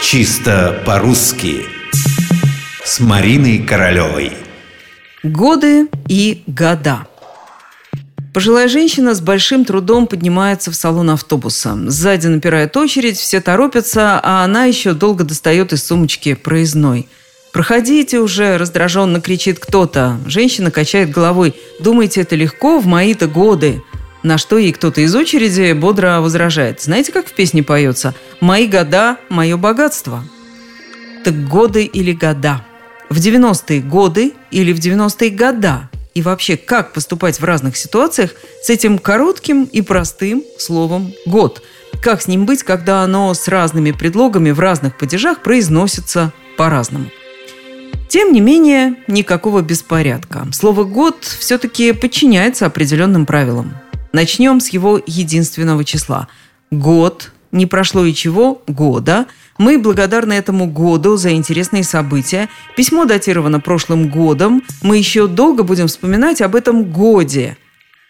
Чисто по-русски С Мариной Королевой Годы и года Пожилая женщина с большим трудом поднимается в салон автобуса. Сзади напирает очередь, все торопятся, а она еще долго достает из сумочки проездной. «Проходите уже!» – раздраженно кричит кто-то. Женщина качает головой. «Думаете, это легко? В мои-то годы!» На что ей кто-то из очереди бодро возражает. Знаете, как в песне поется? «Мои года – мое богатство». Так годы или года? В 90-е годы или в 90-е года? И вообще, как поступать в разных ситуациях с этим коротким и простым словом «год»? Как с ним быть, когда оно с разными предлогами в разных падежах произносится по-разному? Тем не менее, никакого беспорядка. Слово «год» все-таки подчиняется определенным правилам. Начнем с его единственного числа. Год, не прошло и чего, года. Мы благодарны этому году за интересные события. Письмо датировано прошлым годом. Мы еще долго будем вспоминать об этом годе.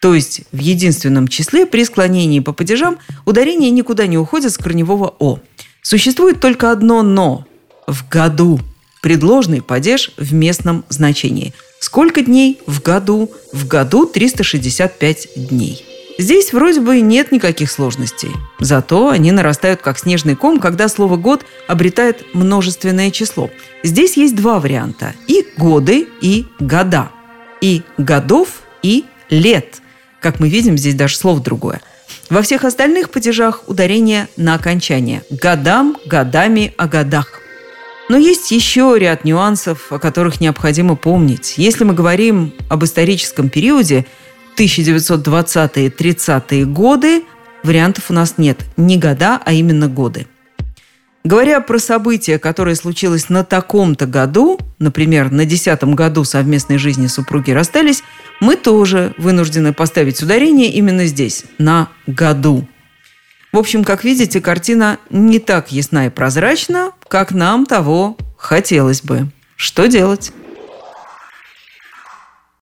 То есть в единственном числе при склонении по падежам ударение никуда не уходит с корневого «о». Существует только одно «но» – в году. Предложный падеж в местном значении. Сколько дней в году? В году 365 дней. Здесь вроде бы нет никаких сложностей. Зато они нарастают как снежный ком, когда слово «год» обретает множественное число. Здесь есть два варианта. И годы, и года. И годов, и лет. Как мы видим, здесь даже слово другое. Во всех остальных падежах ударение на окончание. Годам, годами, о годах. Но есть еще ряд нюансов, о которых необходимо помнить. Если мы говорим об историческом периоде – 1920-30-е годы вариантов у нас нет. Не года, а именно годы. Говоря про события, которое случилось на таком-то году, например, на десятом году совместной жизни супруги расстались, мы тоже вынуждены поставить ударение именно здесь, на году. В общем, как видите, картина не так ясна и прозрачна, как нам того хотелось бы. Что делать?